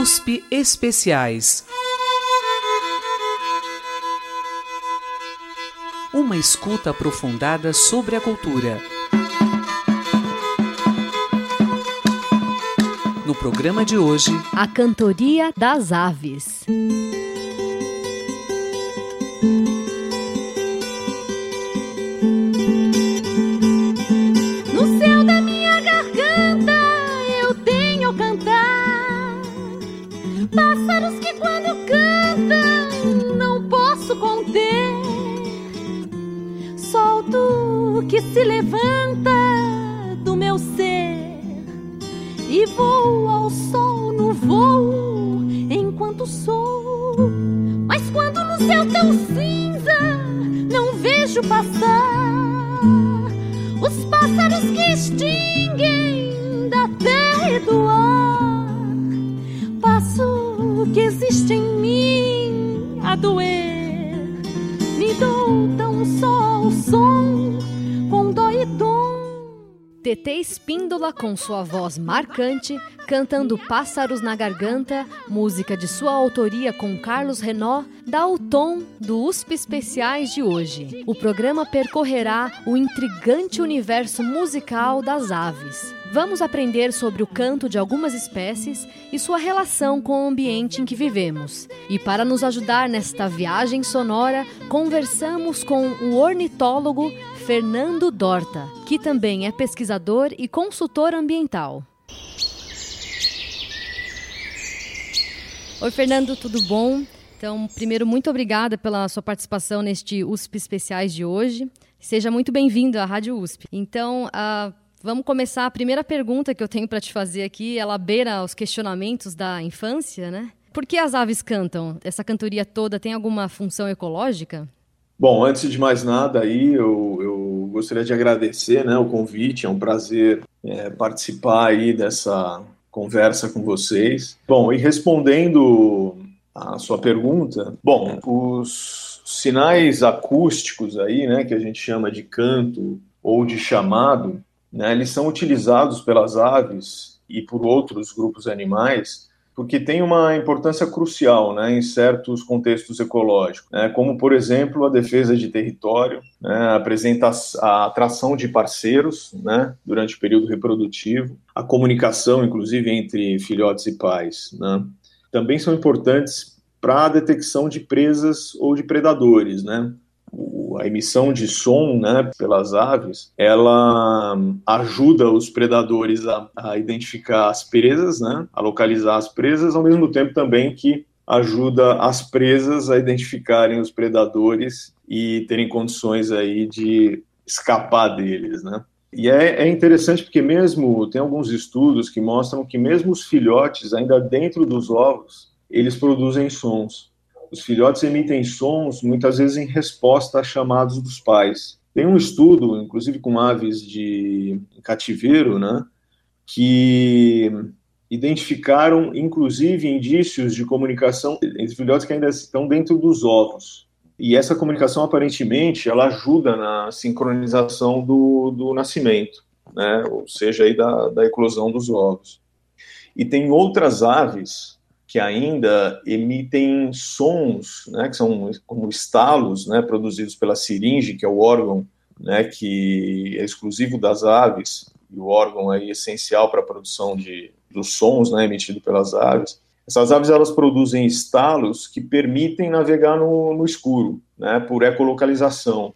USP Especiais. Uma escuta aprofundada sobre a cultura. No programa de hoje, A Cantoria das Aves. Com sua voz marcante, cantando Pássaros na Garganta, música de sua autoria com Carlos Renó, dá o tom do USP Especiais de hoje. O programa percorrerá o intrigante universo musical das aves. Vamos aprender sobre o canto de algumas espécies e sua relação com o ambiente em que vivemos. E para nos ajudar nesta viagem sonora, conversamos com o ornitólogo Fernando Dorta, que também é pesquisador e consultor ambiental. Oi, Fernando, tudo bom? Então, primeiro, muito obrigada pela sua participação neste USP Especiais de hoje. Seja muito bem-vindo à Rádio USP. Então, ah, vamos começar. A primeira pergunta que eu tenho para te fazer aqui, ela beira os questionamentos da infância, né? Por que as aves cantam? Essa cantoria toda tem alguma função ecológica? Bom, antes de mais nada, aí eu, eu gostaria de agradecer, né, o convite. É um prazer é, participar aí dessa conversa com vocês. Bom, e respondendo a sua pergunta, bom, os sinais acústicos aí, né, que a gente chama de canto ou de chamado, né, eles são utilizados pelas aves e por outros grupos animais porque tem uma importância crucial né, em certos contextos ecológicos, né, como, por exemplo, a defesa de território, né, apresenta a atração de parceiros né, durante o período reprodutivo, a comunicação, inclusive, entre filhotes e pais. Né. Também são importantes para a detecção de presas ou de predadores, né, a emissão de som né, pelas aves, ela ajuda os predadores a, a, identificar as presas, né, a localizar as presas, ao mesmo tempo também que ajuda as presas a identificarem os predadores e terem condições aí de escapar deles, né. E é, é interessante porque mesmo tem alguns estudos que mostram que mesmo os filhotes, ainda dentro dos ovos, eles produzem sons. Os filhotes emitem sons muitas vezes em resposta a chamados dos pais. Tem um estudo, inclusive com aves de cativeiro, né, que identificaram, inclusive, indícios de comunicação entre filhotes que ainda estão dentro dos ovos. E essa comunicação, aparentemente, ela ajuda na sincronização do, do nascimento, né, ou seja, aí da, da eclosão dos ovos. E tem outras aves que ainda emitem sons, né, que são como estalos, né, produzidos pela siringe, que é o órgão, né, que é exclusivo das aves e o órgão aí essencial para a produção de dos sons, né, emitido pelas aves. Essas aves elas produzem estalos que permitem navegar no, no escuro, né, por ecolocalização.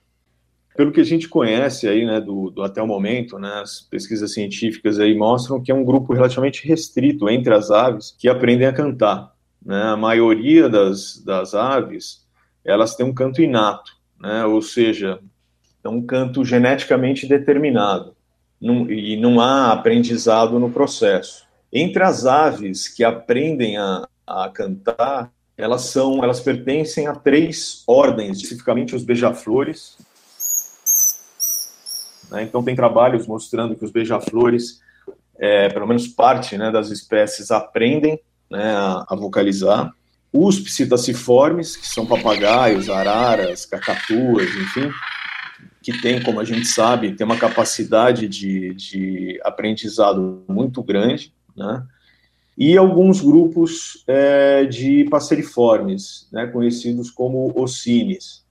Pelo que a gente conhece aí, né, do, do, até o momento, né, as pesquisas científicas aí mostram que é um grupo relativamente restrito entre as aves que aprendem a cantar. Né? A maioria das, das aves, elas têm um canto inato, né, ou seja, é um canto geneticamente determinado não, e não há aprendizado no processo. Entre as aves que aprendem a, a cantar, elas são, elas pertencem a três ordens, especificamente os beija-flores, né? Então, tem trabalhos mostrando que os beija-flores, é, pelo menos parte né, das espécies, aprendem né, a, a, vocalizar. Os psittaciformes, que são papagaios, araras, cacatuas, enfim, que tem, como a gente sabe, tem uma capacidade de, de aprendizado muito grande, né? e alguns grupos é, de passeriformes, né, conhecidos como ocines,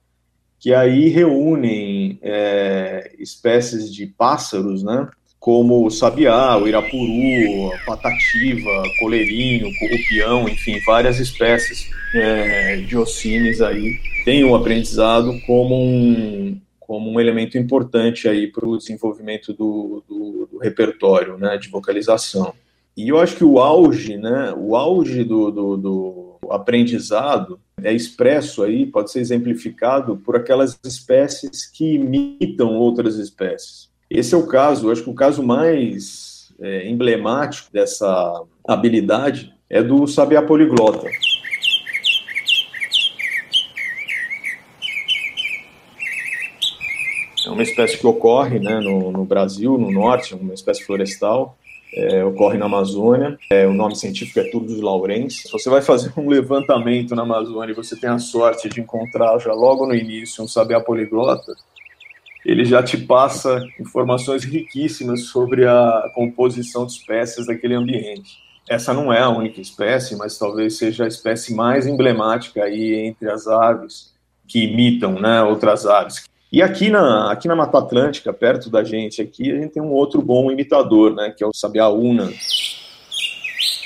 que aí reúnem é, espécies de pássaros, né, como o sabiá, o irapuru, a patativa, coleirinho, corrupião, enfim, várias espécies é, de ocines aí têm o aprendizado como um, como um elemento importante aí para o desenvolvimento do, do, do, repertório, né, de vocalização. E eu acho que o auge, né, o auge do, do, do aprendizado é expresso aí, pode ser exemplificado por aquelas espécies que imitam outras espécies. Esse é o caso, acho que o caso mais é, emblemático dessa habilidade é do sabiá poliglota. É uma espécie que ocorre né, no, no Brasil, no norte, uma espécie florestal, é, ocorre na Amazônia. É, o nome científico é Turdus laurens. Se você vai fazer um levantamento na Amazônia e você tem a sorte de encontrar já logo no início um sabiá poliglota, ele já te passa informações riquíssimas sobre a composição de espécies daquele ambiente. Essa não é a única espécie, mas talvez seja a espécie mais emblemática aí entre as aves que imitam né, outras aves. E aqui na, aqui na Mata Atlântica, perto da gente aqui, a gente tem um outro bom imitador, né, que é o Sabiá una,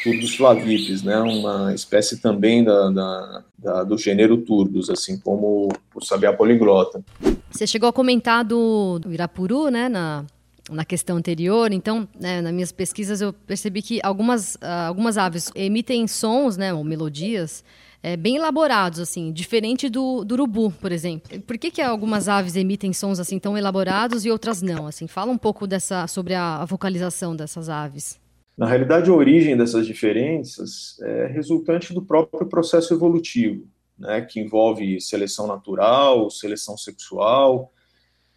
Turdus flavipes, né, uma espécie também da, da, da, do gênero Turdus, assim como o Sabiá poliglota. Você chegou a comentar do, do Irapuru, né, na, na questão anterior, então, né, nas minhas pesquisas eu percebi que algumas, uh, algumas aves emitem sons, né, ou melodias, é, bem elaborados, assim, diferente do, do urubu, por exemplo. Por que, que algumas aves emitem sons assim tão elaborados e outras não? Assim, fala um pouco dessa sobre a, a vocalização dessas aves. Na realidade, a origem dessas diferenças é resultante do próprio processo evolutivo né, que envolve seleção natural, seleção sexual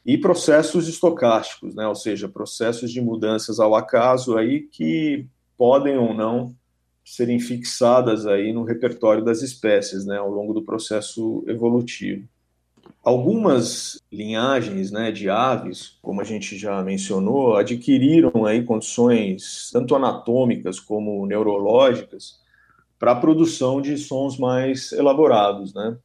e processos estocásticos, né, ou seja, processos de mudanças ao acaso aí que podem ou não serem fixadas aí no repertório das espécies, né, ao longo do processo evolutivo. Algumas linhagens né, de aves, como a gente já mencionou, adquiriram aí condições tanto anatômicas como neurológicas para a produção de sons mais elaborados, né?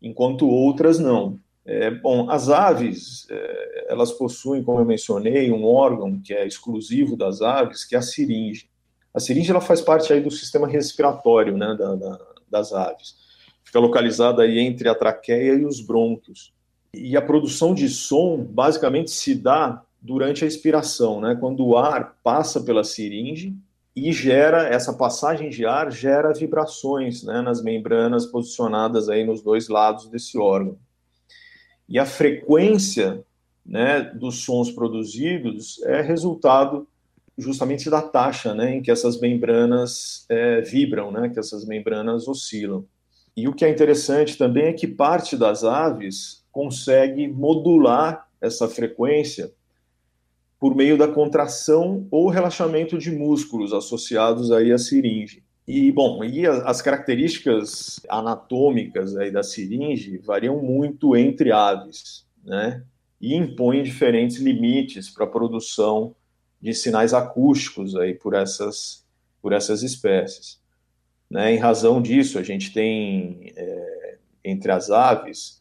enquanto outras não. É, bom, as aves, é, elas possuem, como eu mencionei, um órgão que é exclusivo das aves, que é a siringe. A siringe ela faz parte aí do sistema respiratório né, da, da, das aves. Fica localizada aí entre a traqueia e os brônquios. E a produção de som, basicamente, se dá durante a expiração, né, quando o ar passa pela siringe e gera essa passagem de ar gera vibrações né, nas membranas posicionadas aí nos dois lados desse órgão. E a frequência né, dos sons produzidos é resultado justamente da taxa né, em que essas membranas é, vibram, né, que essas membranas oscilam. E o que é interessante também é que parte das aves consegue modular essa frequência por meio da contração ou relaxamento de músculos associados aí à siringe. E, bom, e as características anatômicas aí da siringe variam muito entre aves, né? E impõem diferentes limites para a produção de sinais acústicos aí por essas, por essas espécies. Né? Em razão disso, a gente tem é, entre as aves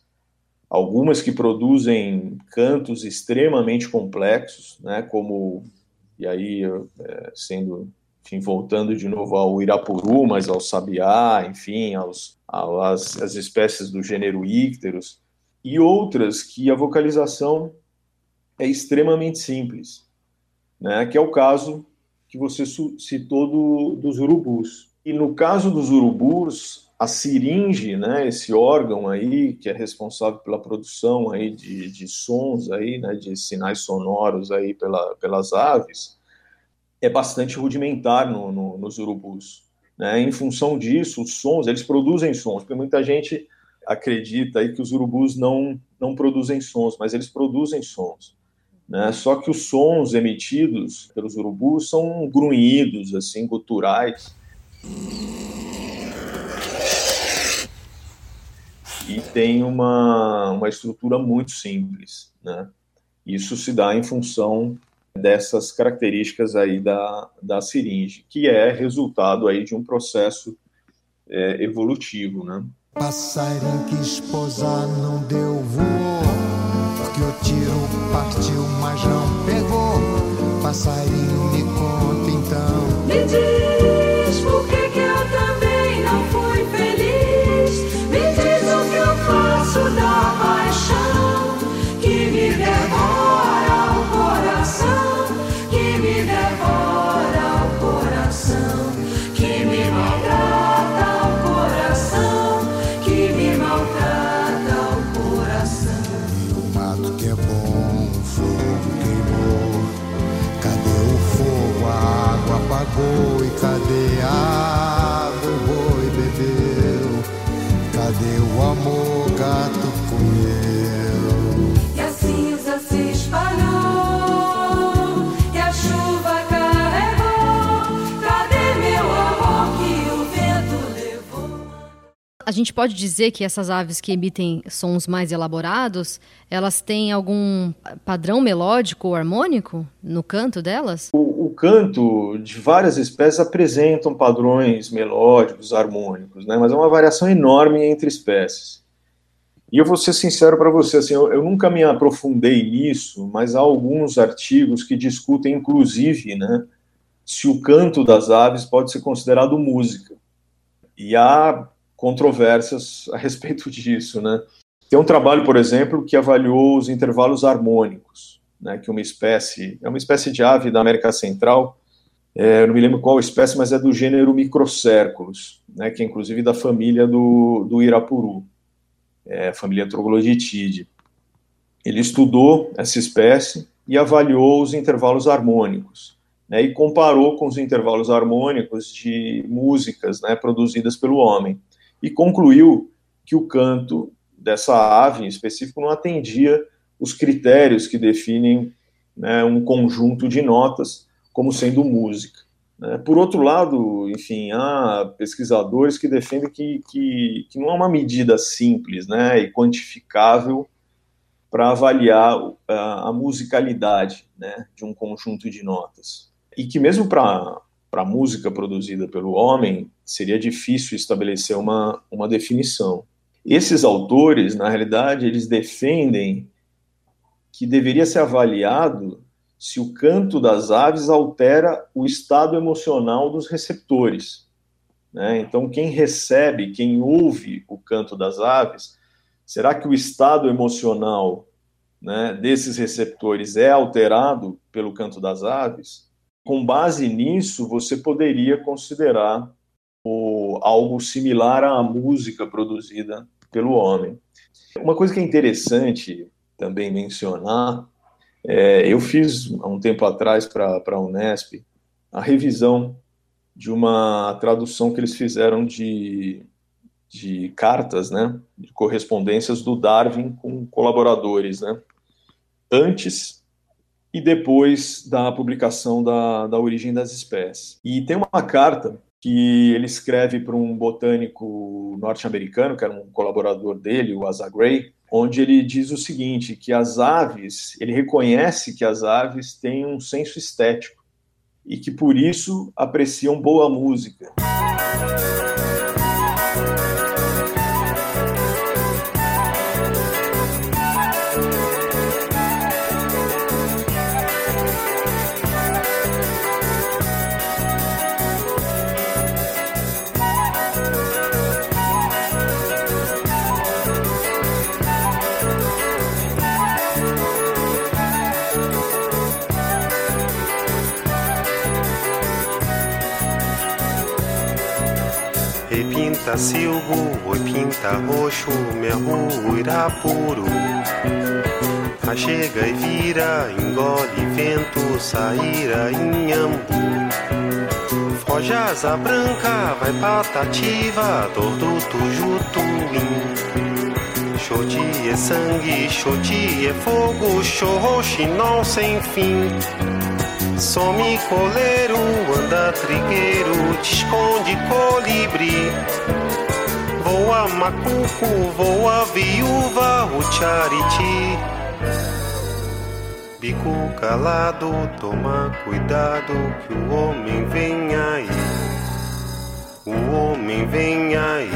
algumas que produzem cantos extremamente complexos, né, como, e aí, é, sendo, enfim, voltando de novo ao Irapuru, mas ao Sabiá, enfim, aos, às, espécies do gênero Icterus, e outras que a vocalização é extremamente simples, né, que é o caso que você citou do, dos urubus. E no caso dos urubus, a siringe, né, esse órgão aí que é responsável pela produção aí de, de sons aí, né, de sinais sonoros aí pela, pelas aves, é bastante rudimentar no, no, nos urubus. Né? Em função disso, os sons, eles produzem sons, porque muita gente acredita aí que os urubus não, não produzem sons, mas eles produzem sons. Né? Só que os sons emitidos pelos urubus são grunhidos, assim, guturais e tem uma, uma estrutura muito simples. Né? Isso se dá em função dessas características aí da, da seringe, que é resultado aí de um processo é, evolutivo, né? Passarinho que esposar não deu voou, porque o tiro partiu, mas não pegou. Passarinho me conta então. Me diz before. A gente pode dizer que essas aves que emitem sons mais elaborados, elas têm algum padrão melódico ou harmônico no canto delas? O, o canto de várias espécies apresentam padrões melódicos, harmônicos, né? mas é uma variação enorme entre espécies. E eu vou ser sincero para você, assim, eu, eu nunca me aprofundei nisso, mas há alguns artigos que discutem, inclusive, né, se o canto das aves pode ser considerado música. E há controvérsias a respeito disso, né? Tem um trabalho, por exemplo, que avaliou os intervalos harmônicos, né, que uma espécie, é uma espécie de ave da América Central, é, não me lembro qual espécie, mas é do gênero Microcérculos, né, que é inclusive da família do, do Irapuru, é, família Trogloditide. Ele estudou essa espécie e avaliou os intervalos harmônicos, né, e comparou com os intervalos harmônicos de músicas né, produzidas pelo homem, e concluiu que o canto dessa ave em específico não atendia os critérios que definem né, um conjunto de notas como sendo música. Né. Por outro lado, enfim, há pesquisadores que defendem que, que, que não é uma medida simples né, e quantificável para avaliar a, a musicalidade né, de um conjunto de notas. E que mesmo para a música produzida pelo homem, seria difícil estabelecer uma, uma definição. Esses autores, na realidade, eles defendem que deveria ser avaliado se o canto das aves altera o estado emocional dos receptores. Né? Então, quem recebe, quem ouve o canto das aves, será que o estado emocional né, desses receptores é alterado pelo canto das aves? Com base nisso, você poderia considerar o, algo similar à música produzida pelo homem. Uma coisa que é interessante também mencionar, é, eu fiz há um tempo atrás para a Unesp a revisão de uma tradução que eles fizeram de, de cartas, né, de correspondências do Darwin com colaboradores, né, antes e depois da publicação da, da origem das espécies. E tem uma carta que ele escreve para um botânico norte-americano, que era um colaborador dele, o Asa Gray, onde ele diz o seguinte, que as aves, ele reconhece que as aves têm um senso estético e que por isso apreciam boa música. Pinta silvo, oi pinta roxo, meu Irapuru. A chega e vira, engole vento, saíra inhambu. Foge asa branca, vai patativa, dor do tujutuim. Xoti é sangue, xoti é fogo, xorroxinol sem fim. Some coleiro, anda trigueiro, te esconde colibri. Voa macuco, voa viúva, o chariti. bico calado, toma cuidado que o homem vem aí. O homem vem aí.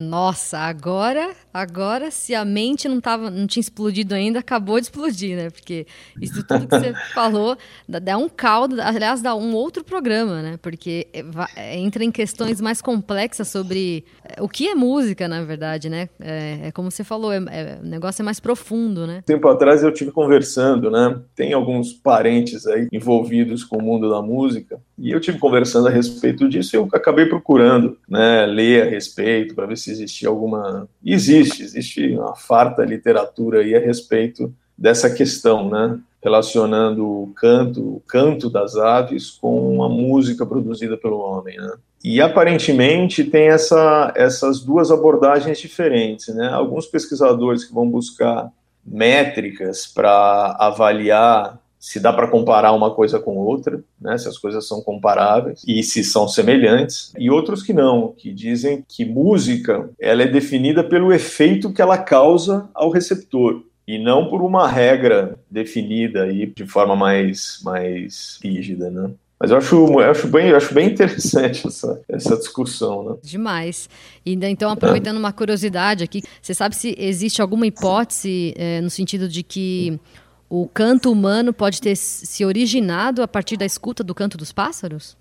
Nossa, agora, agora se a mente não tava, não tinha explodido ainda, acabou de explodir, né? Porque isso tudo que você falou dá, dá um caldo, aliás, dá um outro programa, né? Porque é, é, entra em questões mais complexas sobre é, o que é música, na verdade, né? É, é como você falou, é- é- o negócio é mais profundo, né? tempo atrás eu tive conversando, né? Tem alguns parentes aí envolvidos com o mundo da música e eu tive conversando a respeito disso e eu acabei procurando, né? Ler a respeito para ver se existia alguma. E existe, existe uma farta literatura aí a respeito dessa questão, né? Relacionando o canto, o canto das aves com a música produzida pelo homem, né? E aparentemente tem essa, essas duas abordagens diferentes, né? Alguns pesquisadores que vão buscar métricas para avaliar se dá para comparar uma coisa com outra, né, se as coisas são comparáveis e se são semelhantes, e outros que não, que dizem que música ela é definida pelo efeito que ela causa ao receptor e não por uma regra definida aí de forma mais mais rígida, né? Mas eu acho, eu acho bem, eu acho bem interessante essa, essa discussão, né? Demais. E então, aproveitando uma curiosidade aqui, você sabe se existe alguma hipótese eh, no sentido de que o canto humano pode ter se originado a partir da escuta do canto dos pássaros?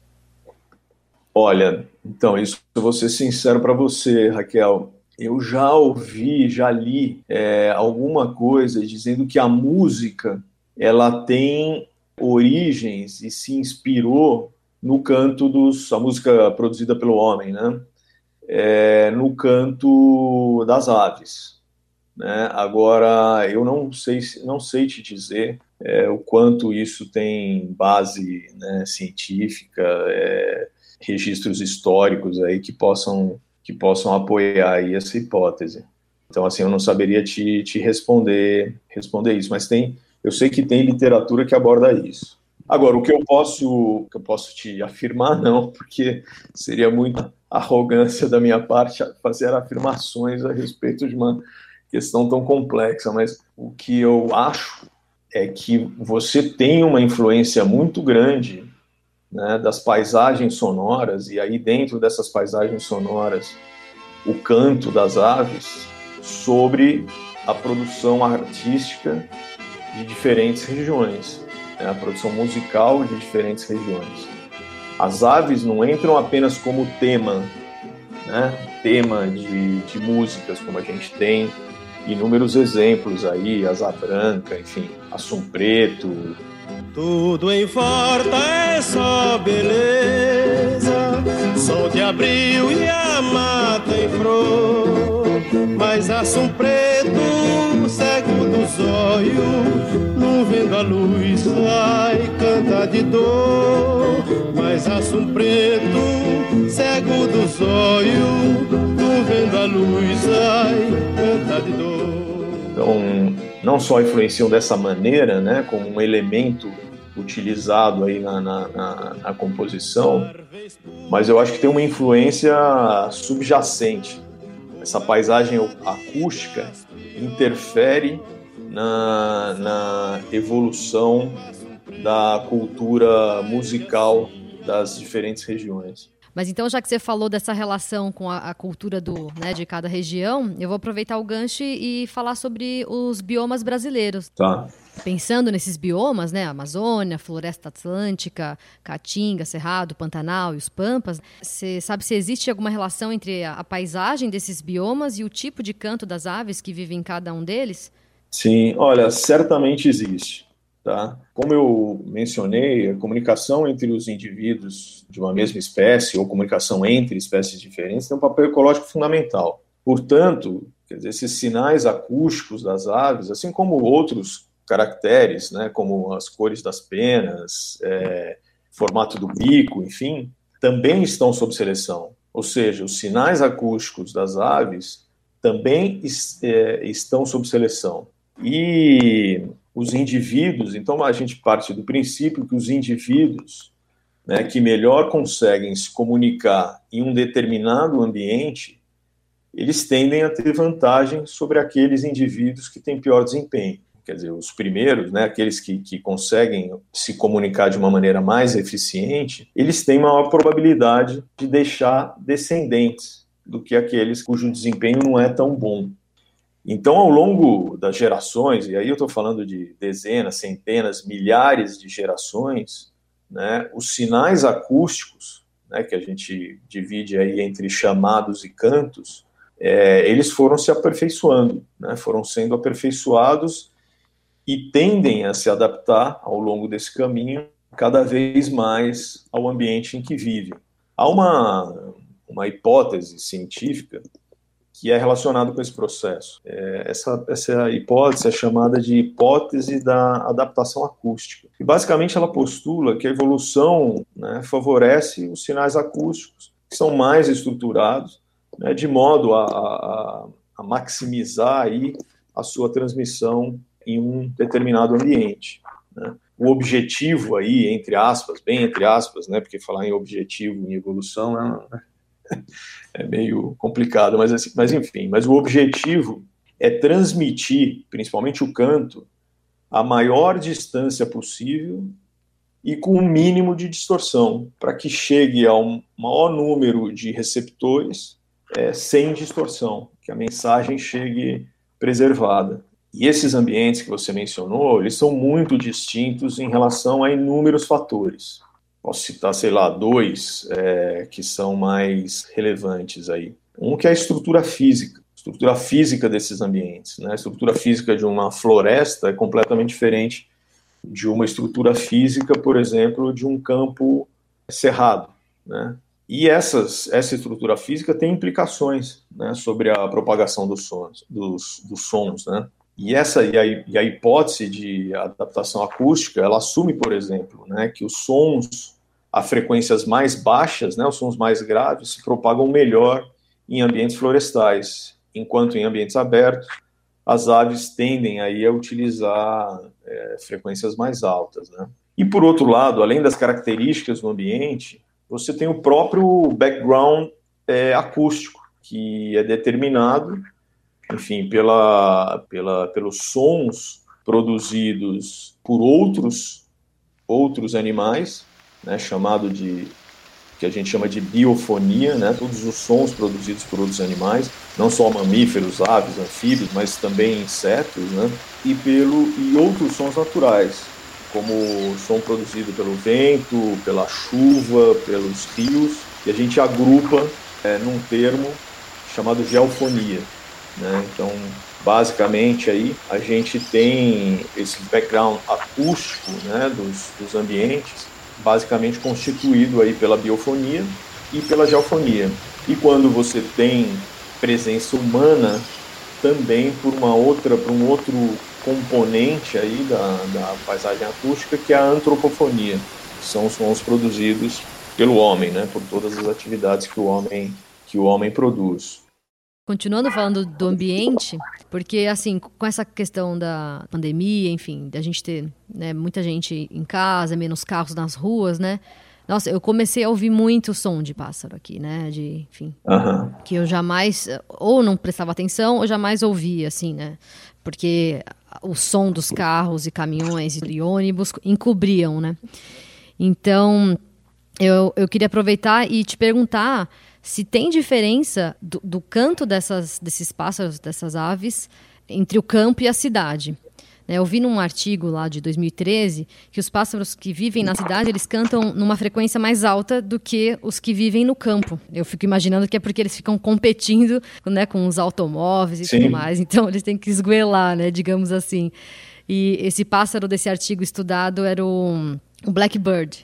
Olha, então, isso eu vou ser sincero para você, Raquel. Eu já ouvi, já li é, alguma coisa dizendo que a música ela tem origens e se inspirou no canto dos a música produzida pelo homem, né? É, no canto das aves, né? Agora eu não sei não sei te dizer é, o quanto isso tem base né, científica, é, registros históricos aí que possam que possam apoiar aí essa hipótese. Então assim eu não saberia te, te responder responder isso, mas tem eu sei que tem literatura que aborda isso. Agora, o que eu posso, que eu posso te afirmar, não, porque seria muita arrogância da minha parte fazer afirmações a respeito de uma questão tão complexa, mas o que eu acho é que você tem uma influência muito grande né, das paisagens sonoras, e aí dentro dessas paisagens sonoras, o canto das aves, sobre a produção artística de diferentes regiões, né, a produção musical de diferentes regiões. As aves não entram apenas como tema, né, tema de, de músicas, como a gente tem inúmeros exemplos aí, Asa Branca, enfim, Assum Preto. Tudo em volta é só beleza, sol de abril e a mata em flor. Mas assum preto, dos olhos, não vendo a luz, ai, canta de dor. Mas assum preto, cego dos olhos, não vendo a luz, ai, canta de dor. Então, não só influenciam dessa maneira, né, como um elemento utilizado aí na, na, na, na composição, mas eu acho que tem uma influência subjacente. Essa paisagem acústica interfere na, na evolução da cultura musical das diferentes regiões. Mas então, já que você falou dessa relação com a, a cultura do, né, de cada região, eu vou aproveitar o gancho e falar sobre os biomas brasileiros. Tá. Pensando nesses biomas, né, Amazônia, Floresta Atlântica, Caatinga, Cerrado, Pantanal e os Pampas, você sabe se existe alguma relação entre a, a paisagem desses biomas e o tipo de canto das aves que vivem em cada um deles? Sim, olha, certamente existe. Tá? Como eu mencionei, a comunicação entre os indivíduos de uma mesma espécie ou comunicação entre espécies diferentes tem um papel ecológico fundamental. Portanto, dizer, esses sinais acústicos das aves, assim como outros caracteres, né, como as cores das penas, é, formato do bico, enfim, também estão sob seleção. Ou seja, os sinais acústicos das aves também é, estão sob seleção. E os indivíduos, então a gente parte do princípio que os indivíduos né, que melhor conseguem se comunicar em um determinado ambiente, eles tendem a ter vantagem sobre aqueles indivíduos que têm pior desempenho. quer dizer, os primeiros, né, aqueles que, que conseguem se comunicar de uma maneira mais eficiente, eles têm maior probabilidade de deixar descendentes do que aqueles cujo desempenho não é tão bom. Então, ao longo das gerações, e aí eu estou falando de dezenas, centenas, milhares de gerações, né, os sinais acústicos, né, que a gente divide aí entre chamados e cantos, é, eles foram se aperfeiçoando, né, foram sendo aperfeiçoados e tendem a se adaptar ao longo desse caminho cada vez mais ao ambiente em que vivem. Há uma, uma hipótese científica que é relacionado com esse processo. É, essa, essa hipótese é chamada de hipótese da adaptação acústica. E basicamente ela postula que a evolução né, favorece os sinais acústicos, que são mais estruturados, né, de modo a, a, a maximizar aí a sua transmissão em um determinado ambiente. Né. O objetivo aí, entre aspas, bem entre aspas, né, porque falar em objetivo em evolução é, é meio complicado, mas, assim, mas enfim, mas o objetivo é transmitir, principalmente o canto, a maior distância possível e com o um mínimo de distorção, para que chegue a um maior número de receptores é, sem distorção, que a mensagem chegue preservada. E esses ambientes que você mencionou, eles são muito distintos em relação a inúmeros fatores. Posso citar, sei lá, dois é, que são mais relevantes aí. Um que é a estrutura física, estrutura física desses ambientes. Né? A estrutura física de uma floresta é completamente diferente de uma estrutura física, por exemplo, de um campo cerrado. Né? E essas, essa estrutura física tem implicações né, sobre a propagação dos sons. Dos, dos sons né? E essa e a, e a, hipótese de adaptação acústica, ela assume, por exemplo, né, que os sons a frequências mais baixas, né, os sons mais graves, se propagam melhor em ambientes florestais, enquanto em ambientes abertos as aves tendem aí a utilizar é, frequências mais altas, né? E por outro lado, além das características do ambiente, você tem o próprio background é, acústico que é determinado, enfim, pela, pela, pelos sons produzidos por outros outros animais né, chamado de que a gente chama de biofonia, né, todos os sons produzidos por outros animais, não só mamíferos, aves, anfíbios, mas também insetos, né, e pelo e outros sons naturais, como o som produzido pelo vento, pela chuva, pelos rios, e a gente agrupa é, num termo chamado geofonia. Né? Então, basicamente aí a gente tem esse background acústico né, dos, dos ambientes basicamente constituído aí pela biofonia e pela geofonia. E quando você tem presença humana, também por uma outra, por um outro componente aí da, da paisagem acústica, que é a antropofonia, que são os sons produzidos pelo homem, né, por todas as atividades que o homem que o homem produz. Continuando falando do ambiente, porque assim, com essa questão da pandemia, enfim, da gente ter né, muita gente em casa, menos carros nas ruas, né? Nossa, eu comecei a ouvir muito som de pássaro aqui, né? De, enfim, uhum. que eu jamais ou não prestava atenção ou jamais ouvia, assim, né? Porque o som dos carros e caminhões e ônibus encobriam, né? Então, eu, eu queria aproveitar e te perguntar se tem diferença do, do canto dessas, desses pássaros, dessas aves, entre o campo e a cidade. Né, eu vi num artigo lá de 2013 que os pássaros que vivem na cidade eles cantam numa frequência mais alta do que os que vivem no campo. Eu fico imaginando que é porque eles ficam competindo né, com os automóveis e Sim. tudo mais. Então eles têm que esguelar, né, digamos assim. E esse pássaro desse artigo estudado era o, o blackbird.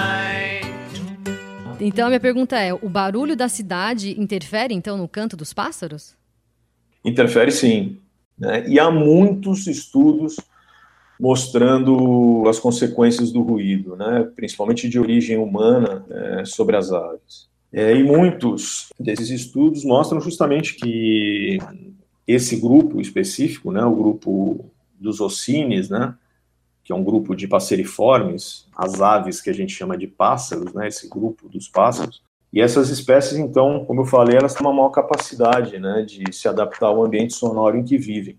Então a minha pergunta é: o barulho da cidade interfere então no canto dos pássaros? Interfere sim. Né? E há muitos estudos mostrando as consequências do ruído, né? principalmente de origem humana, é, sobre as aves. É, e muitos desses estudos mostram justamente que esse grupo específico, né, o grupo dos ocines, né, que é um grupo de passeriformes, as aves que a gente chama de pássaros, né, esse grupo dos pássaros, e essas espécies, então, como eu falei, elas têm uma maior capacidade né, de se adaptar ao ambiente sonoro em que vivem.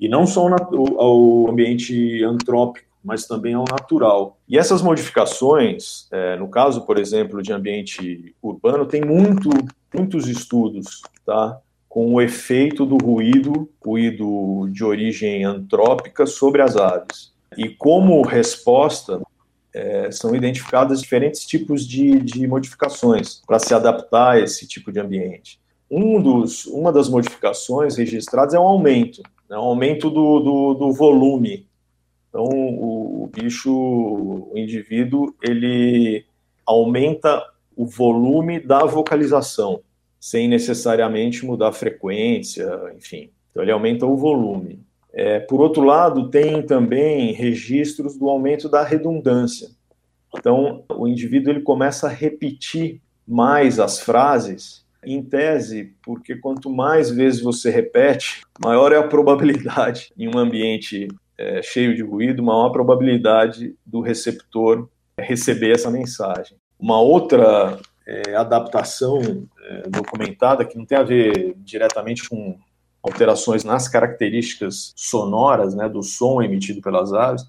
E não só ao ambiente antrópico, mas também ao natural. E essas modificações, é, no caso, por exemplo, de ambiente urbano, tem muito, muitos estudos, tá? com o efeito do ruído, ruído de origem antrópica, sobre as aves. E como resposta, é, são identificadas diferentes tipos de, de modificações para se adaptar a esse tipo de ambiente. Um dos, uma das modificações registradas é um aumento, né, um aumento do, do, do volume. Então, o, o bicho, o indivíduo, ele aumenta o volume da vocalização, sem necessariamente mudar a frequência, enfim. Então, ele aumenta o volume. É, por outro lado, tem também registros do aumento da redundância. Então, o indivíduo ele começa a repetir mais as frases, em tese, porque quanto mais vezes você repete, maior é a probabilidade, em um ambiente é, cheio de ruído, maior a probabilidade do receptor receber essa mensagem. Uma outra é, adaptação é, documentada, que não tem a ver diretamente com alterações nas características sonoras né, do som emitido pelas aves,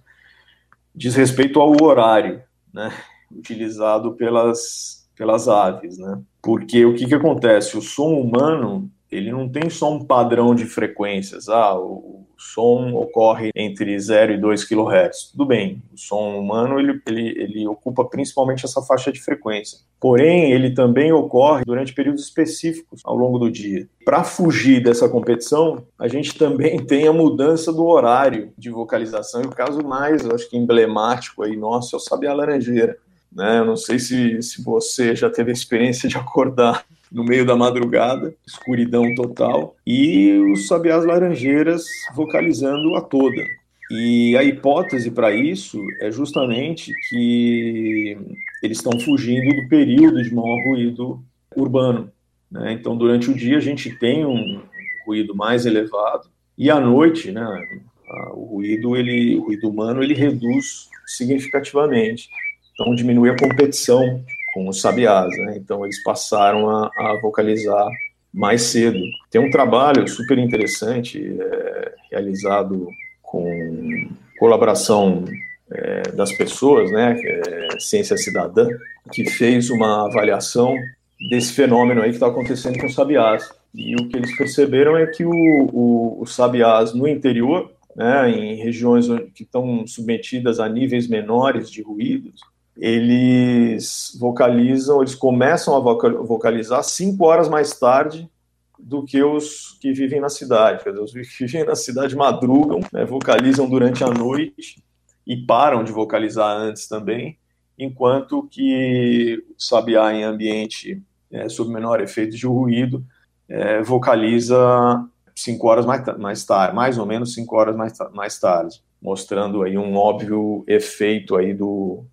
diz respeito ao horário né, utilizado pelas, pelas aves. Né? Porque o que, que acontece? O som humano ele não tem só um padrão de frequências. Ah, o som ocorre entre 0 e 2 kHz. Tudo bem, o som humano ele, ele, ele ocupa principalmente essa faixa de frequência. Porém, ele também ocorre durante períodos específicos ao longo do dia. Para fugir dessa competição, a gente também tem a mudança do horário de vocalização. E o caso mais, eu acho que emblemático aí nosso é o Sabiá Laranjeira. Né? Eu não sei se, se você já teve a experiência de acordar no meio da madrugada, escuridão total, e os sabiás laranjeiras vocalizando a toda. E a hipótese para isso é justamente que eles estão fugindo do período de maior ruído urbano. Né? Então, durante o dia, a gente tem um ruído mais elevado, e à noite, né, o ruído, ele, o ruído humano, ele reduz significativamente. Então, diminui a competição com os sabiás, né? Então eles passaram a, a, vocalizar mais cedo. Tem um trabalho super interessante é, realizado com colaboração é, das pessoas, né? É, Ciência Cidadã, que fez uma avaliação desse fenômeno aí que está acontecendo com os sabiás. E o que eles perceberam é que o, o, os sabiás no interior, né, em regiões que estão submetidas a níveis menores de ruídos, eles vocalizam, eles começam a vocalizar cinco horas mais tarde do que os que vivem na cidade. Quer dizer, os que vivem na cidade madrugam, né, vocalizam durante a noite e param de vocalizar antes também, enquanto que o sabiá em ambiente é, sob menor efeito de ruído é, vocaliza cinco horas mais, mais tarde, mais ou menos cinco horas mais, mais tarde, mostrando aí um óbvio efeito aí do,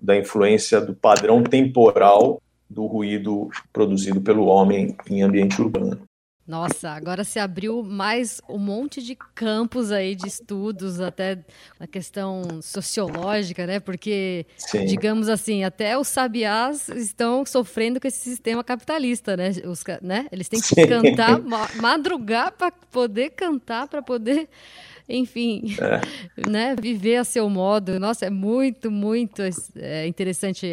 da influência do padrão temporal do ruído produzido pelo homem em ambiente urbano. Nossa, agora se abriu mais um monte de campos aí de estudos, até a questão sociológica, né? Porque, Sim. digamos assim, até os sabiás estão sofrendo com esse sistema capitalista, né? Os, né? Eles têm que Sim. cantar, madrugar para poder cantar, para poder enfim, é. né, viver a seu modo. Nossa, é muito, muito é, interessante.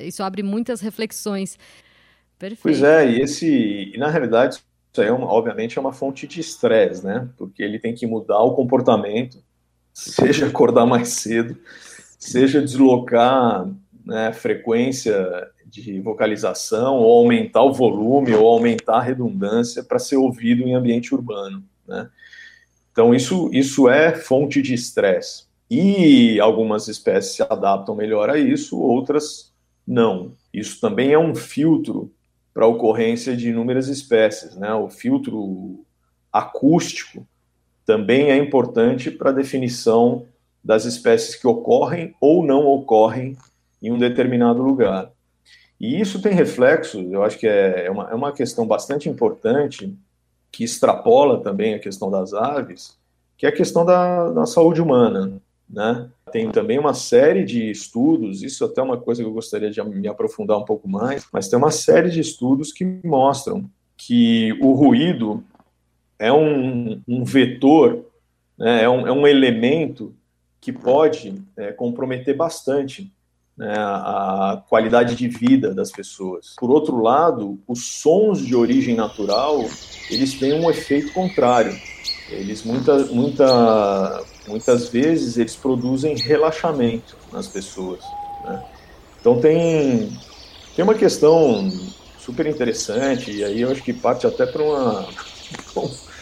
Isso abre muitas reflexões. Perfeito. Pois é, e esse, e na realidade, isso aí, é uma, obviamente, é uma fonte de estresse, né? Porque ele tem que mudar o comportamento, seja acordar mais cedo, seja deslocar né, frequência de vocalização, ou aumentar o volume, ou aumentar a redundância para ser ouvido em ambiente urbano. Né? Então, isso, isso é fonte de estresse. E algumas espécies se adaptam melhor a isso, outras não. Isso também é um filtro para a ocorrência de inúmeras espécies. Né? O filtro acústico também é importante para a definição das espécies que ocorrem ou não ocorrem em um determinado lugar. E isso tem reflexo, eu acho que é, é uma, é uma questão bastante importante, que extrapola também a questão das aves, que é a questão da, da saúde humana. Né? Tem também uma série de estudos, isso até é uma coisa que eu gostaria de me aprofundar um pouco mais, mas tem uma série de estudos que mostram que o ruído é um, um vetor, né, é, um, é um elemento que pode é, comprometer bastante né, a qualidade de vida das pessoas. Por outro lado, os sons de origem natural, eles têm um efeito contrário. Eles muita, muita, muitas vezes eles produzem relaxamento nas pessoas. Né? Então tem, tem uma questão super interessante, e aí eu acho que parte até para uma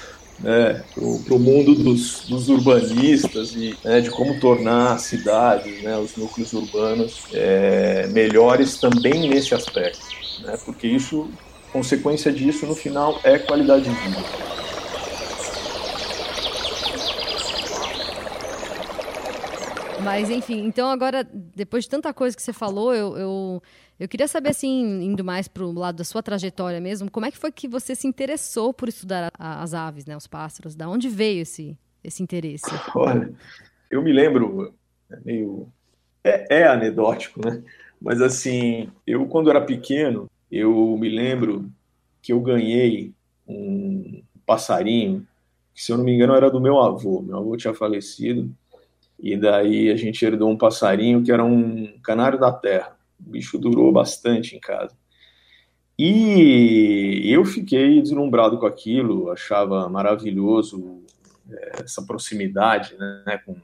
né, para o mundo dos, dos, urbanistas e né, de como tornar as cidades, né, os núcleos urbanos é, melhores também nesse aspecto, né, porque isso, consequência disso no final é qualidade de vida. Mas enfim, então agora, depois de tanta coisa que você falou, eu, eu eu queria saber, assim, indo mais para o lado da sua trajetória mesmo, como é que foi que você se interessou por estudar as aves, né, os pássaros? Da onde veio esse, esse interesse? Olha, eu me lembro, é meio... É, é anedótico, né? Mas, assim, eu, quando era pequeno, eu me lembro que eu ganhei um passarinho, que, se eu não me engano, era do meu avô. Meu avô tinha falecido, e daí a gente herdou um passarinho que era um canário da terra. O bicho durou bastante em casa. E eu fiquei deslumbrado com aquilo, achava maravilhoso é, essa proximidade né, com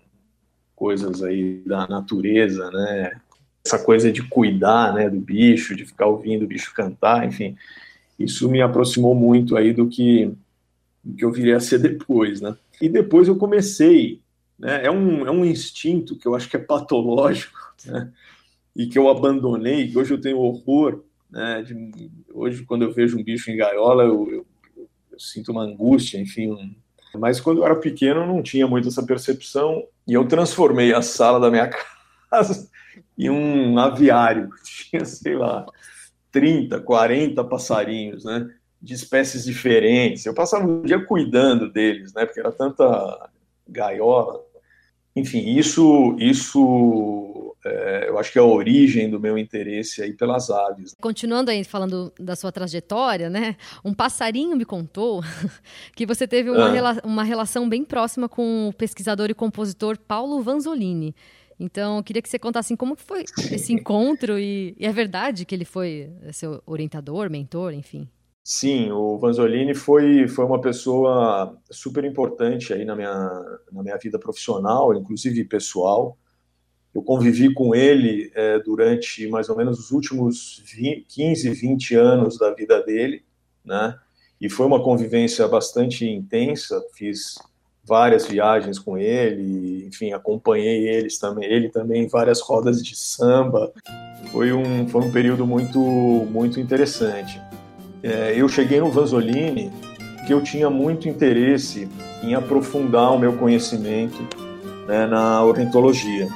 coisas aí da natureza, né, essa coisa de cuidar né, do bicho, de ficar ouvindo o bicho cantar, enfim, isso me aproximou muito aí do que, do que eu viria a ser depois. Né. E depois eu comecei, né, é, um, é um instinto que eu acho que é patológico, né, e que eu abandonei, que hoje eu tenho horror, né, de, hoje quando eu vejo um bicho em gaiola eu, eu, eu sinto uma angústia, enfim, um, mas quando eu era pequeno eu não tinha muito essa percepção e eu transformei a sala da minha casa em um aviário, tinha, sei lá, 30, 40 passarinhos, né, de espécies diferentes, eu passava o dia cuidando deles, né, porque era tanta gaiola, enfim, isso, isso é, eu acho que é a origem do meu interesse aí pelas aves. Continuando aí falando da sua trajetória, né? Um passarinho me contou que você teve uma, ah. rela uma relação bem próxima com o pesquisador e compositor Paulo Vanzolini. Então, eu queria que você contasse assim, como foi esse encontro e, e é verdade que ele foi seu orientador, mentor, enfim. Sim, o Vanzolini foi, foi uma pessoa super importante aí na minha, na minha vida profissional, inclusive pessoal. Eu convivi com ele é, durante mais ou menos os últimos 20, 15, 20 anos da vida dele, né? E foi uma convivência bastante intensa. Fiz várias viagens com ele, enfim, acompanhei eles também, ele também em várias rodas de samba. Foi um, foi um período muito, muito interessante é, eu cheguei no Vanzolini que eu tinha muito interesse em aprofundar o meu conhecimento né, na ornitologia.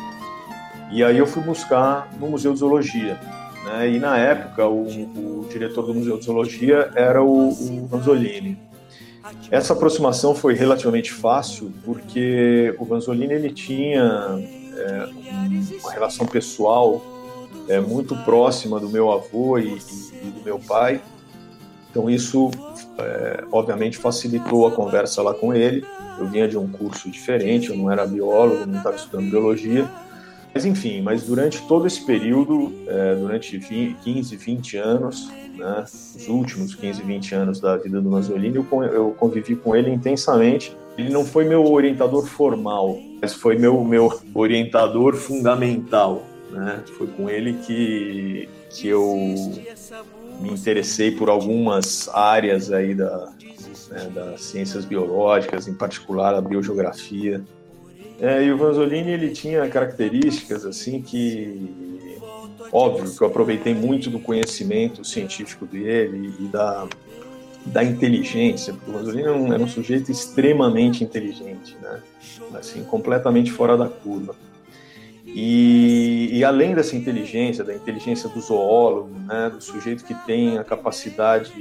E aí eu fui buscar no Museu de Zoologia. Né, e na época o, o, diretor do Museu de Zoologia era o, o Vanzolini. Essa aproximação foi relativamente fácil porque o Vanzolini ele tinha é, uma relação pessoal é, muito próxima do meu avô e, e do meu pai então isso, é, obviamente, facilitou a conversa lá com ele. Eu vinha de um curso diferente, eu não era biólogo, não estava estudando biologia, Mas enfim, mas durante todo esse período, é, durante 20, 15, 20 anos, né, os últimos 15, 20 anos da vida do Manzolini, eu, eu convivi com ele intensamente. Ele não foi meu orientador formal, mas foi meu, meu orientador fundamental. Né? Foi com ele que, que eu me interessei por algumas áreas aí da, né, das ciências biológicas, em particular a biogeografia. É, e o Vanzolini ele tinha características assim que óbvio que eu aproveitei muito do conhecimento científico dele e da, da inteligência, porque o Vanzolini era um, era um sujeito extremamente inteligente, né? assim completamente fora da curva. E, e, além dessa inteligência, da inteligência do zoólogo, né, do sujeito que tem a capacidade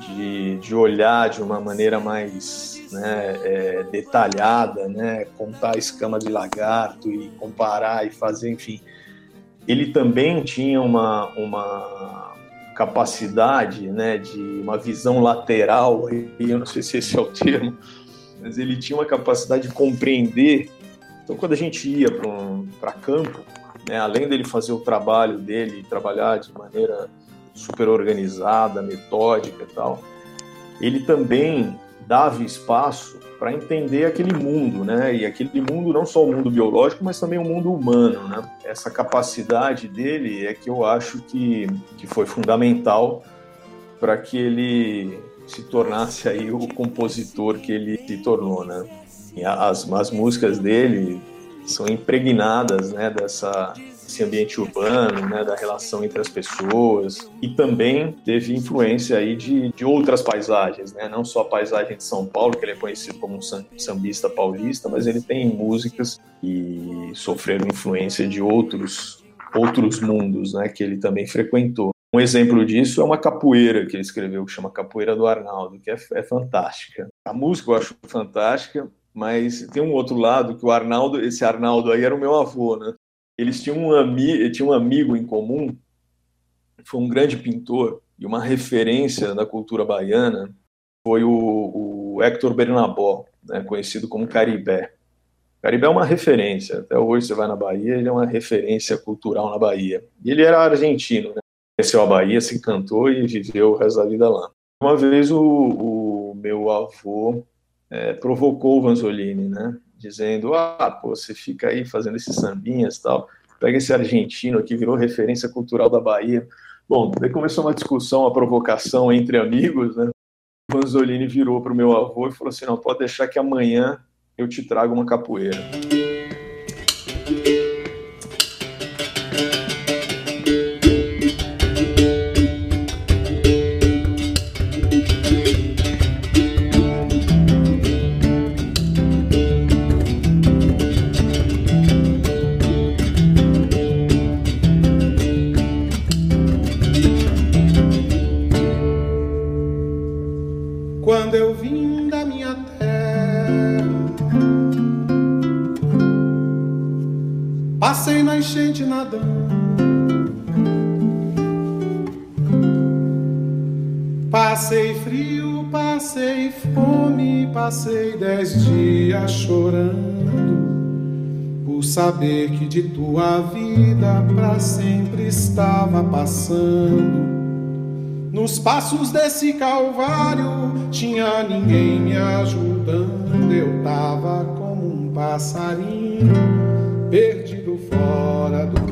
de, de olhar de uma maneira mais né, é, detalhada, né, contar a escama de lagarto e comparar e fazer, enfim. Ele também tinha uma, uma capacidade né, de uma visão lateral, eu não sei se esse é o termo, mas ele tinha uma capacidade de compreender. Então, quando a gente ia para um, campo, né, além dele fazer o trabalho dele, trabalhar de maneira super organizada, metódica e tal, ele também dava espaço para entender aquele mundo, né? E aquele mundo não só o mundo biológico, mas também o mundo humano, né? Essa capacidade dele é que eu acho que, que foi fundamental para que ele se tornasse aí o compositor que ele se tornou, né? As, as músicas dele são impregnadas, né, dessa esse ambiente urbano, né, da relação entre as pessoas e também teve influência aí de, de outras paisagens, né, não só a paisagem de São Paulo, que ele é conhecido como um sambista paulista, mas ele tem músicas que sofreram influência de outros outros mundos, né, que ele também frequentou. Um exemplo disso é uma capoeira que ele escreveu, que chama Capoeira do Arnaldo, que é, é fantástica. A música eu acho fantástica, mas tem um outro lado que o Arnaldo, esse Arnaldo aí era o meu avô, né? eles tinham um, um amigo em comum, foi um grande pintor e uma referência da cultura baiana, foi o, o Hector Bernabó, né, conhecido como Caribé. Caribé é uma referência, até hoje você vai na Bahia, ele é uma referência cultural na Bahia. E ele era argentino, né? conheceu a Bahia, se encantou e viveu o resto da vida lá. Uma vez o, o meu avô é, provocou o Vanzolini, né? dizendo: ah, pô, você fica aí fazendo esses sambinhas e tal, pega esse argentino aqui, virou referência cultural da Bahia. Bom, daí começou uma discussão, uma provocação entre amigos, né? O Vanzolini virou para o meu avô e falou assim: não, pode deixar que amanhã eu te trago uma capoeira. De tua vida para sempre estava passando. Nos passos desse calvário tinha ninguém me ajudando. Eu tava como um passarinho perdido fora do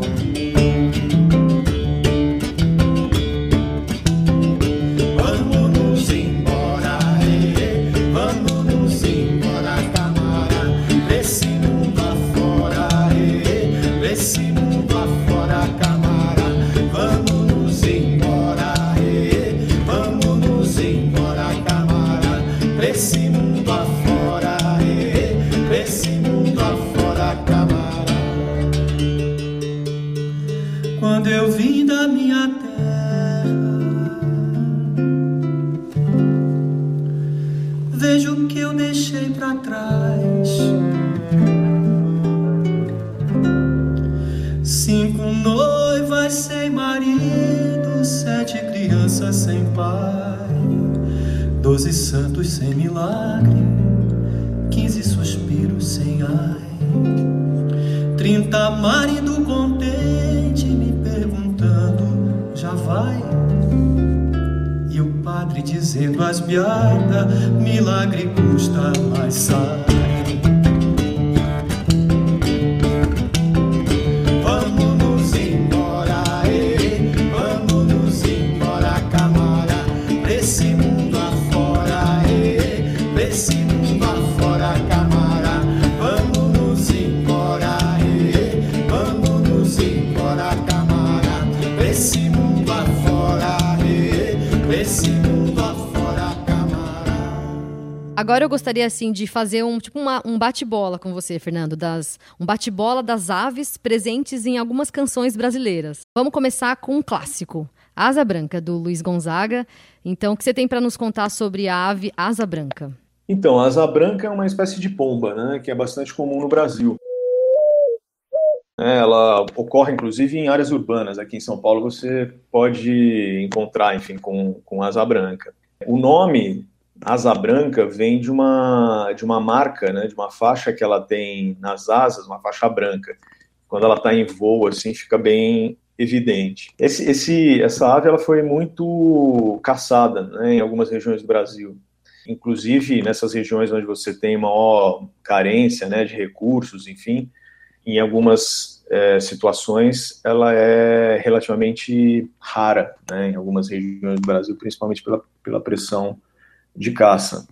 eu gostaria assim de fazer um tipo uma- um bate-bola com você, Fernando, das um bate-bola das aves presentes em algumas canções brasileiras. Vamos começar com um clássico, Asa Branca do Luiz Gonzaga. Então, o que você tem para nos contar sobre a ave Asa Branca? Então, a asa branca é uma espécie de pomba, né, que é bastante comum no Brasil. É, Ela ocorre, inclusive, em áreas urbanas. Aqui em São Paulo você pode encontrar, enfim, com, com asa branca. O nome asa branca vem de uma, de uma marca, né, de uma faixa que ela tem nas asas, uma faixa branca. Quando ela está em voo, assim, fica bem evidente. Esse, esse, essa ave ela foi muito caçada né, em algumas regiões do Brasil inclusive nessas regiões onde você tem maior carência né, de recursos, enfim, em algumas eh, situações ela é relativamente rara né, em algumas regiões do Brasil, principalmente pela, pela pressão de caça.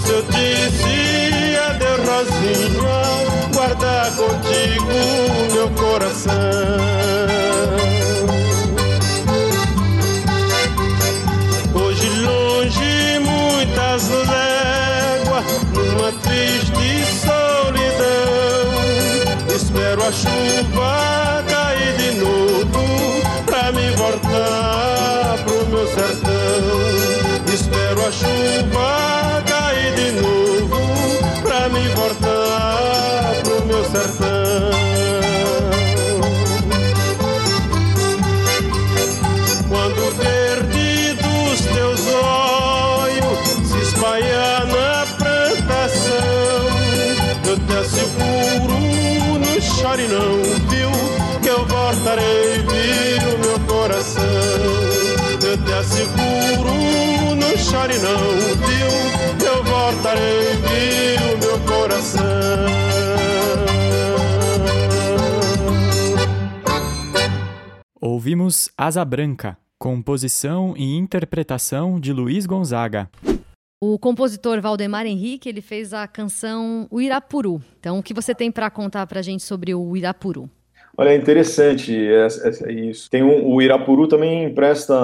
Se eu disse adeus, Rosinha, guarda contigo meu coração. Hoje longe muitas léguas, numa triste solidão. Espero a chuva cair de novo pra me voltar pro meu sertão. Não chore não, viu? Que eu voltarei, viu, meu coração. Ouvimos Asa Branca, composição e interpretação de Luiz Gonzaga. O compositor Valdemar Henrique, ele fez a canção O Irapuru. Então, o que você tem para contar pra gente sobre o Irapuru? Olha, é interessante é, é- é isso. Tem um, o Irapuru também empresta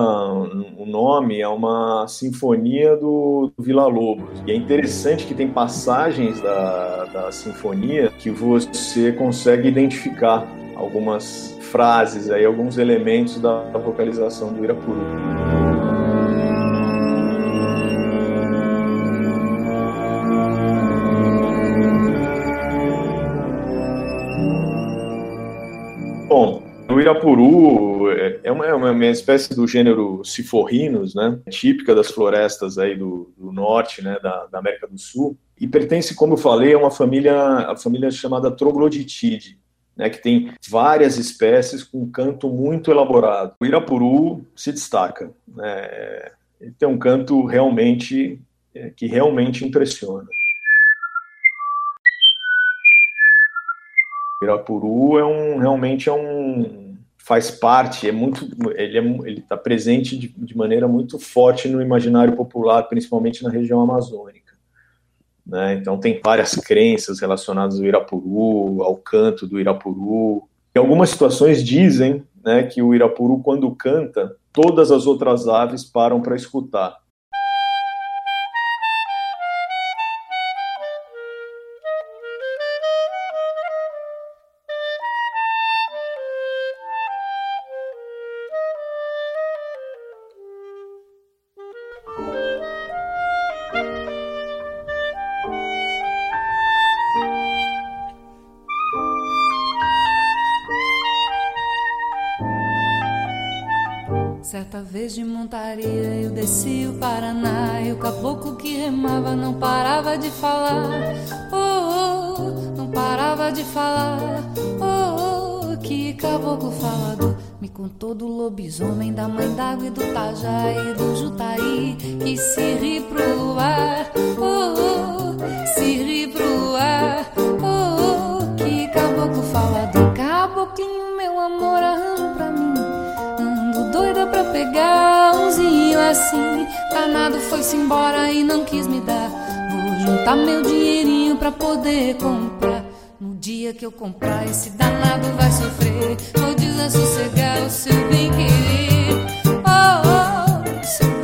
o nome a uma sinfonia do, do Vila Lobos. E é interessante que tem passagens da, da sinfonia que você consegue identificar algumas frases aí, alguns elementos da vocalização do Irapuru. Irapuru é, é uma, é uma espécie do gênero Ciforrinos, né? Típica das florestas aí do, do norte, né? Da, da, América do Sul. E pertence, como eu falei, a uma família, a família chamada Trogloditidae, né? Que tem várias espécies com um canto muito elaborado. O Irapuru se destaca, né? Ele tem um canto realmente é, que realmente impressiona. Irapuru é um realmente é um faz parte, é muito ele é, está presente de, de, maneira muito forte no imaginário popular, principalmente na região amazônica. Né? Então tem várias crenças relacionadas ao Irapuru, ao canto do Irapuru. Em algumas situações dizem né, que o Irapuru quando canta, todas as outras aves param para escutar. Eu desci o Paraná e o caboclo que remava não parava de falar. Oh, oh não parava de falar. Oh, oh, que caboclo falador. Me contou do lobisomem, da mãe d'água e do tajá e do jutaí que se ri pro luar. Oh, oh umzinho assim. Danado foi-se embora e não quis me dar. Vou juntar meu dinheirinho pra poder comprar. No dia que eu comprar, esse danado vai sofrer. Vou desassossegar o seu bem querer. Oh, oh, seu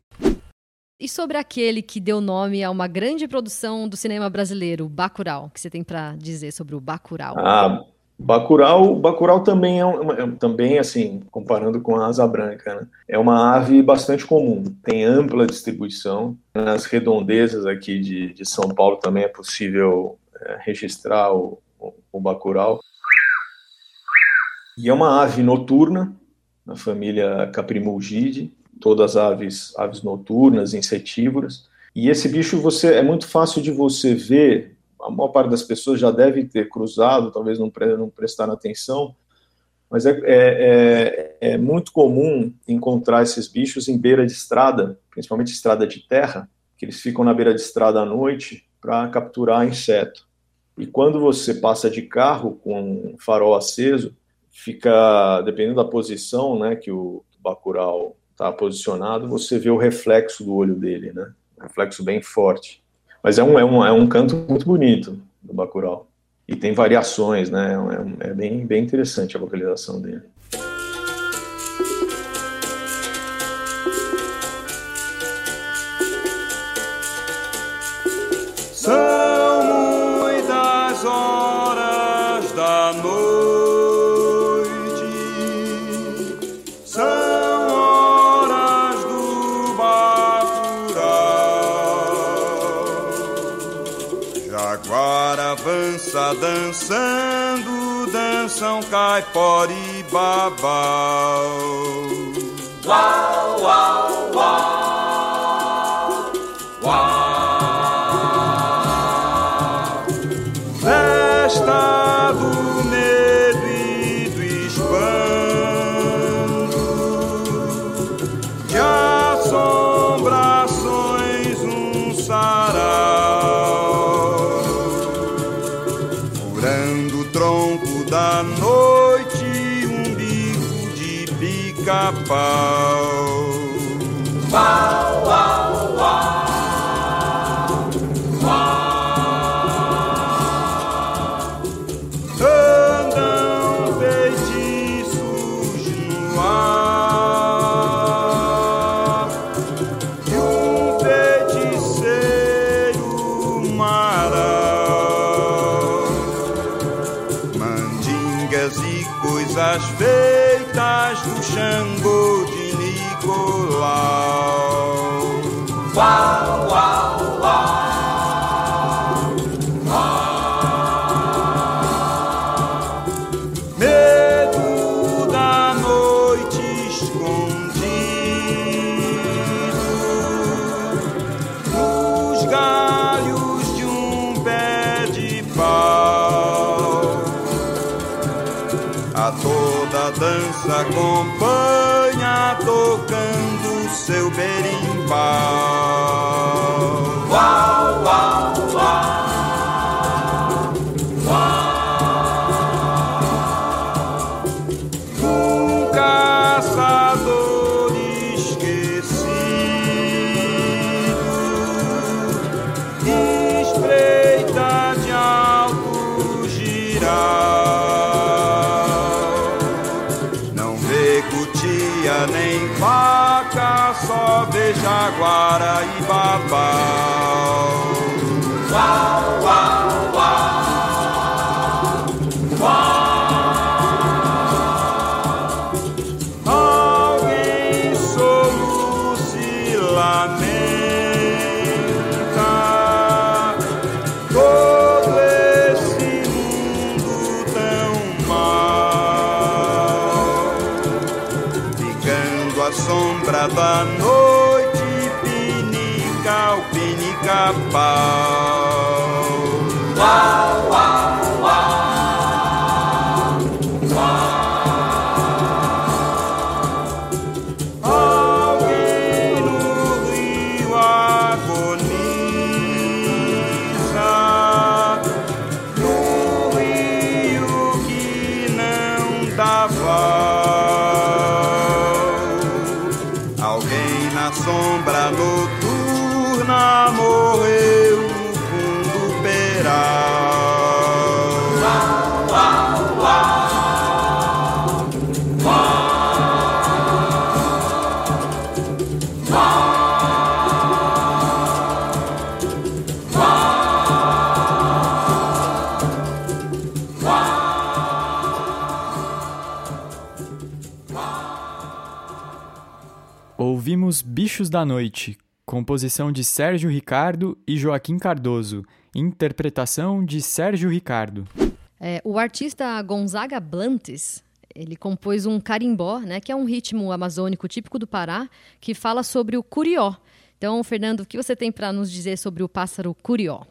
E sobre aquele que deu nome a uma grande produção do cinema brasileiro, Bacurau, que você tem para dizer sobre o Bacurau? Ah, Bacurau, Bacurau também é, uma, é, também assim, comparando com a asa branca, né? é uma ave bastante comum, tem ampla distribuição. Nas redondezas aqui de, de São Paulo também é possível é, registrar o, o, o Bacurau. E é uma ave noturna, na família Caprimulgidae, todas aves, aves noturnas, insetívoras. E esse bicho você é muito fácil de você ver. A maior parte das pessoas já deve ter cruzado, talvez não, não prestaram atenção, mas é, é, é, é, muito comum encontrar esses bichos em beira de estrada, principalmente estrada de terra, que eles ficam na beira de estrada à noite para capturar inseto. E quando você passa de carro com um farol aceso, fica, dependendo da posição né, que o Bacurau está posicionado, você vê o reflexo do olho dele, né? Um reflexo bem forte. Mas é um, é um, é um canto muito bonito do Bacurau. E tem variações, né? É, é bem, bem interessante a vocalização dele. São avança dançando, dançam caipora e babau. Uau, uau, uau, jaguara e babau. Ouvimos Bichos da Noite, composição de Sérgio Ricardo e Joaquim Cardoso, interpretação de Sérgio Ricardo. É, o artista Gonzaga Blantes, ele compôs um carimbó, né, que é um ritmo amazônico típico do Pará, que fala sobre o curió. Então, Fernando, o que você tem para nos dizer sobre o pássaro curió?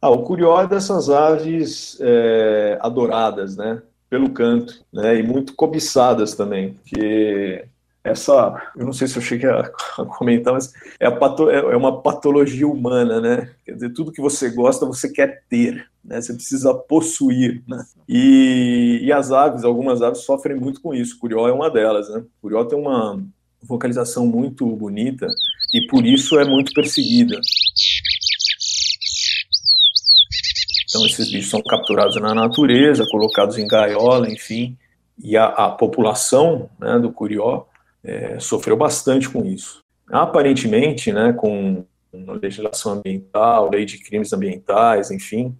Ah, o curió é dessas aves é, adoradas, né? Pelo canto, né? E muito cobiçadas também, que essa, eu não sei se eu cheguei a, comentar, mas é, a pato, é uma patologia humana, né? Quer dizer, tudo que você gosta, você quer ter, né? Você precisa possuir, né? E, e as aves, algumas aves sofrem muito com isso. Curió é uma delas, né? Curió tem uma vocalização muito bonita e por isso é muito perseguida. Então esses bichos são capturados na natureza, colocados em gaiola, enfim, e a, a população né, do curió é, sofreu bastante com isso. Aparentemente, né, com legislação ambiental, lei de crimes ambientais, enfim,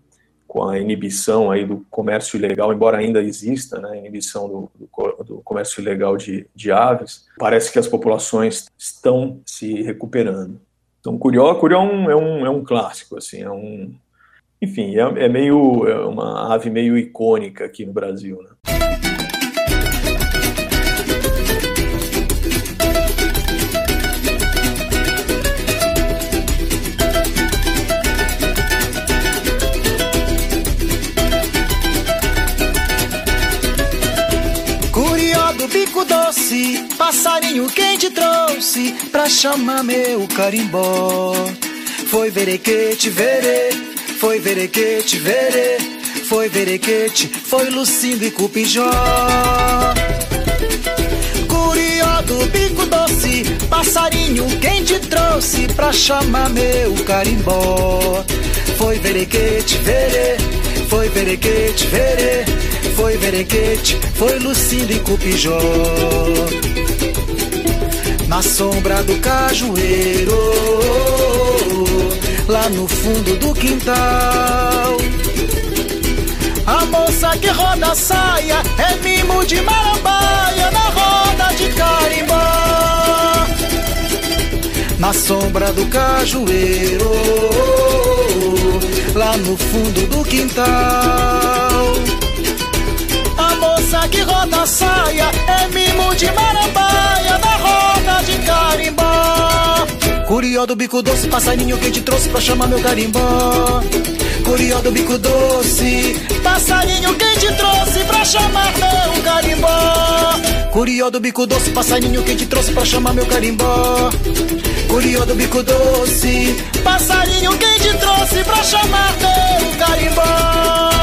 com a inibição aí do comércio ilegal, embora ainda exista né, a inibição do, do, do comércio ilegal de, de, aves, parece que as populações estão se recuperando. Então, Curió, Curió é, um, é, um, é um clássico, assim, é um, Enfim, é, é meio é uma ave meio icônica aqui no Brasil. Né? Passarinho quem te trouxe pra chamar meu carimbó. Foi verequete, verê, foi verequete, verê, foi verequete, foi Lucindo e Cupijó. Curió do bico doce, passarinho quem te trouxe pra chamar meu carimbó. Foi verequete, verê, foi verequete, verê, foi verequete, foi Lucindo e Cupijó. Na sombra do cajueiro, lá no fundo do quintal. A moça que roda a saia é mimo de marambaia na roda de carimbó. Na sombra do cajueiro, lá no fundo do quintal. A moça que roda a saia é mimo de marambaia carimbó. Curió do bico doce, passarinho que te trouxe pra chamar meu carimbó. Curió do bico doce, passarinho que te trouxe pra chamar meu carimbó. Curió do bico doce, passarinho que te trouxe pra chamar meu carimbó. Curió do bico doce, passarinho que te trouxe pra chamar meu carimbó.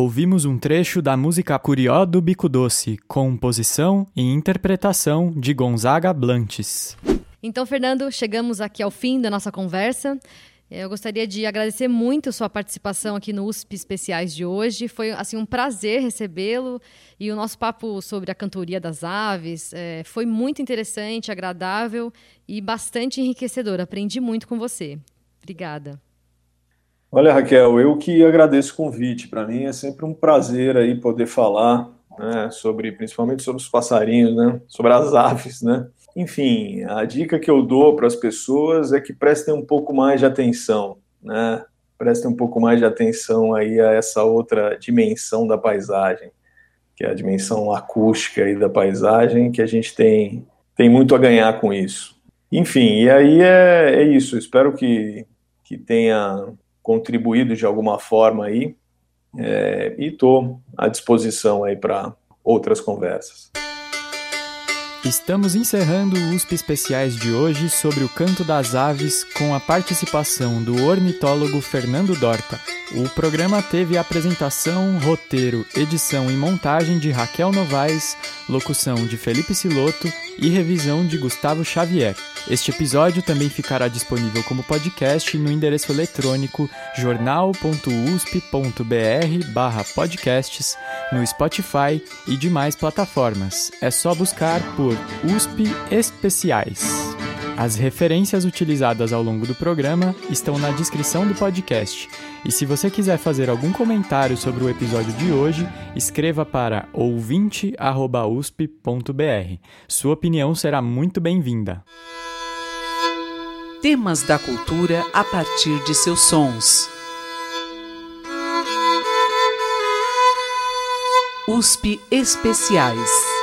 Ouvimos um trecho da música Curió do Bico Doce, composição e interpretação de Gonzaga Blantes. Então, Fernando, chegamos aqui ao fim da nossa conversa. Eu gostaria de agradecer muito sua participação aqui no USP Especiais de hoje. Foi assim um prazer recebê-lo e o nosso papo sobre a cantoria das aves eh, foi muito interessante, agradável e bastante enriquecedor. Aprendi muito com você. Obrigada. Olha, Raquel, eu que agradeço o convite. Para mim é sempre um prazer aí poder falar, né, sobre, principalmente sobre os passarinhos, né, sobre as aves, né. Enfim, a dica que eu dou para as pessoas é que prestem um pouco mais de atenção, né, prestem um pouco mais de atenção aí a essa outra dimensão da paisagem, que é a dimensão acústica aí da paisagem, que a gente tem, tem muito a ganhar com isso. Enfim, e aí é, é isso. Espero que, que tenha contribuído de alguma forma aí é, e estou à disposição aí para outras conversas. Estamos encerrando o USP Especiais de hoje sobre o canto das aves com a participação do ornitólogo Fernando Dorta. O programa teve apresentação, roteiro, edição e montagem de Raquel Novaes, locução de Felipe Siloto e revisão de Gustavo Xavier. Este episódio também ficará disponível como podcast no endereço eletrônico jornal.usp.br/podcasts no Spotify e demais plataformas. É só buscar por USP Especiais. As referências utilizadas ao longo do programa estão na descrição do podcast. E se você quiser fazer algum comentário sobre o episódio de hoje, escreva para ouvinte@usp.br. Sua opinião será muito bem-vinda. Temas da cultura a partir de seus sons. USP Especiais.